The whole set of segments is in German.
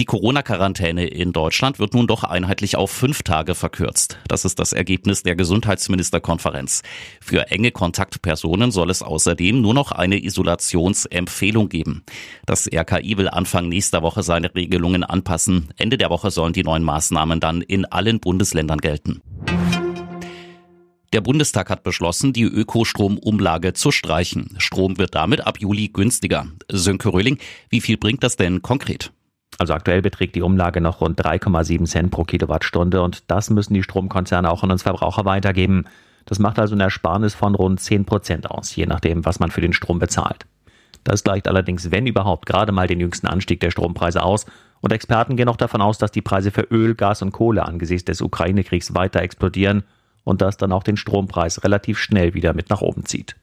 Die Corona-Quarantäne in Deutschland wird nun doch einheitlich auf fünf Tage verkürzt. Das ist das Ergebnis der Gesundheitsministerkonferenz. Für enge Kontaktpersonen soll es außerdem nur noch eine Isolationsempfehlung geben. Das RKI will Anfang nächster Woche seine Regelungen anpassen. Ende der Woche sollen die neuen Maßnahmen dann in allen Bundesländern gelten. Der Bundestag hat beschlossen, die Ökostromumlage zu streichen. Strom wird damit ab Juli günstiger. Sönke Röhling, wie viel bringt das denn konkret? Also aktuell beträgt die Umlage noch rund 3,7 Cent pro Kilowattstunde und das müssen die Stromkonzerne auch an uns Verbraucher weitergeben. Das macht also eine Ersparnis von rund 10 Prozent aus, je nachdem, was man für den Strom bezahlt. Das gleicht allerdings, wenn überhaupt, gerade mal den jüngsten Anstieg der Strompreise aus. Und Experten gehen auch davon aus, dass die Preise für Öl, Gas und Kohle angesichts des Ukraine-Kriegs weiter explodieren und das dann auch den Strompreis relativ schnell wieder mit nach oben zieht.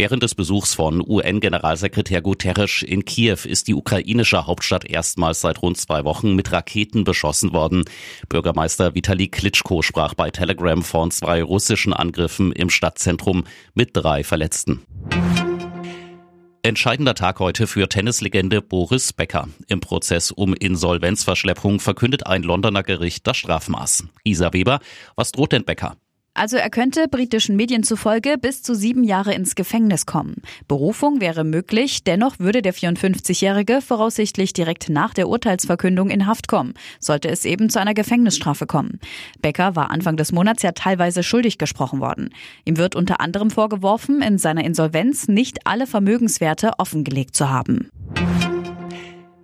Während des Besuchs von UN-Generalsekretär Guterres in Kiew ist die ukrainische Hauptstadt erstmals seit rund zwei Wochen mit Raketen beschossen worden. Bürgermeister Vitali Klitschko sprach bei Telegram von zwei russischen Angriffen im Stadtzentrum mit drei Verletzten. Entscheidender Tag heute für Tennislegende Boris Becker. Im Prozess um Insolvenzverschleppung verkündet ein Londoner Gericht das Strafmaß. Isa Weber, was droht denn Becker? Also er könnte britischen Medien zufolge bis zu sieben Jahre ins Gefängnis kommen. Berufung wäre möglich, dennoch würde der 54-Jährige voraussichtlich direkt nach der Urteilsverkündung in Haft kommen, sollte es eben zu einer Gefängnisstrafe kommen. Becker war Anfang des Monats ja teilweise schuldig gesprochen worden. Ihm wird unter anderem vorgeworfen, in seiner Insolvenz nicht alle Vermögenswerte offengelegt zu haben.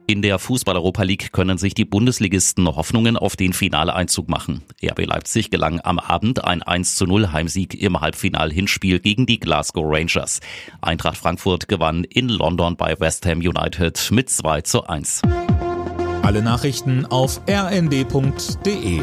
In der Fußball-Europa League können sich die Bundesligisten Hoffnungen auf den Finaleeinzug machen. RB Leipzig gelang am Abend ein 1 zu 0 Heimsieg im Halbfinal-Hinspiel gegen die Glasgow Rangers. Eintracht Frankfurt gewann in London bei West Ham United mit 2 zu 1. Alle Nachrichten auf rnd.de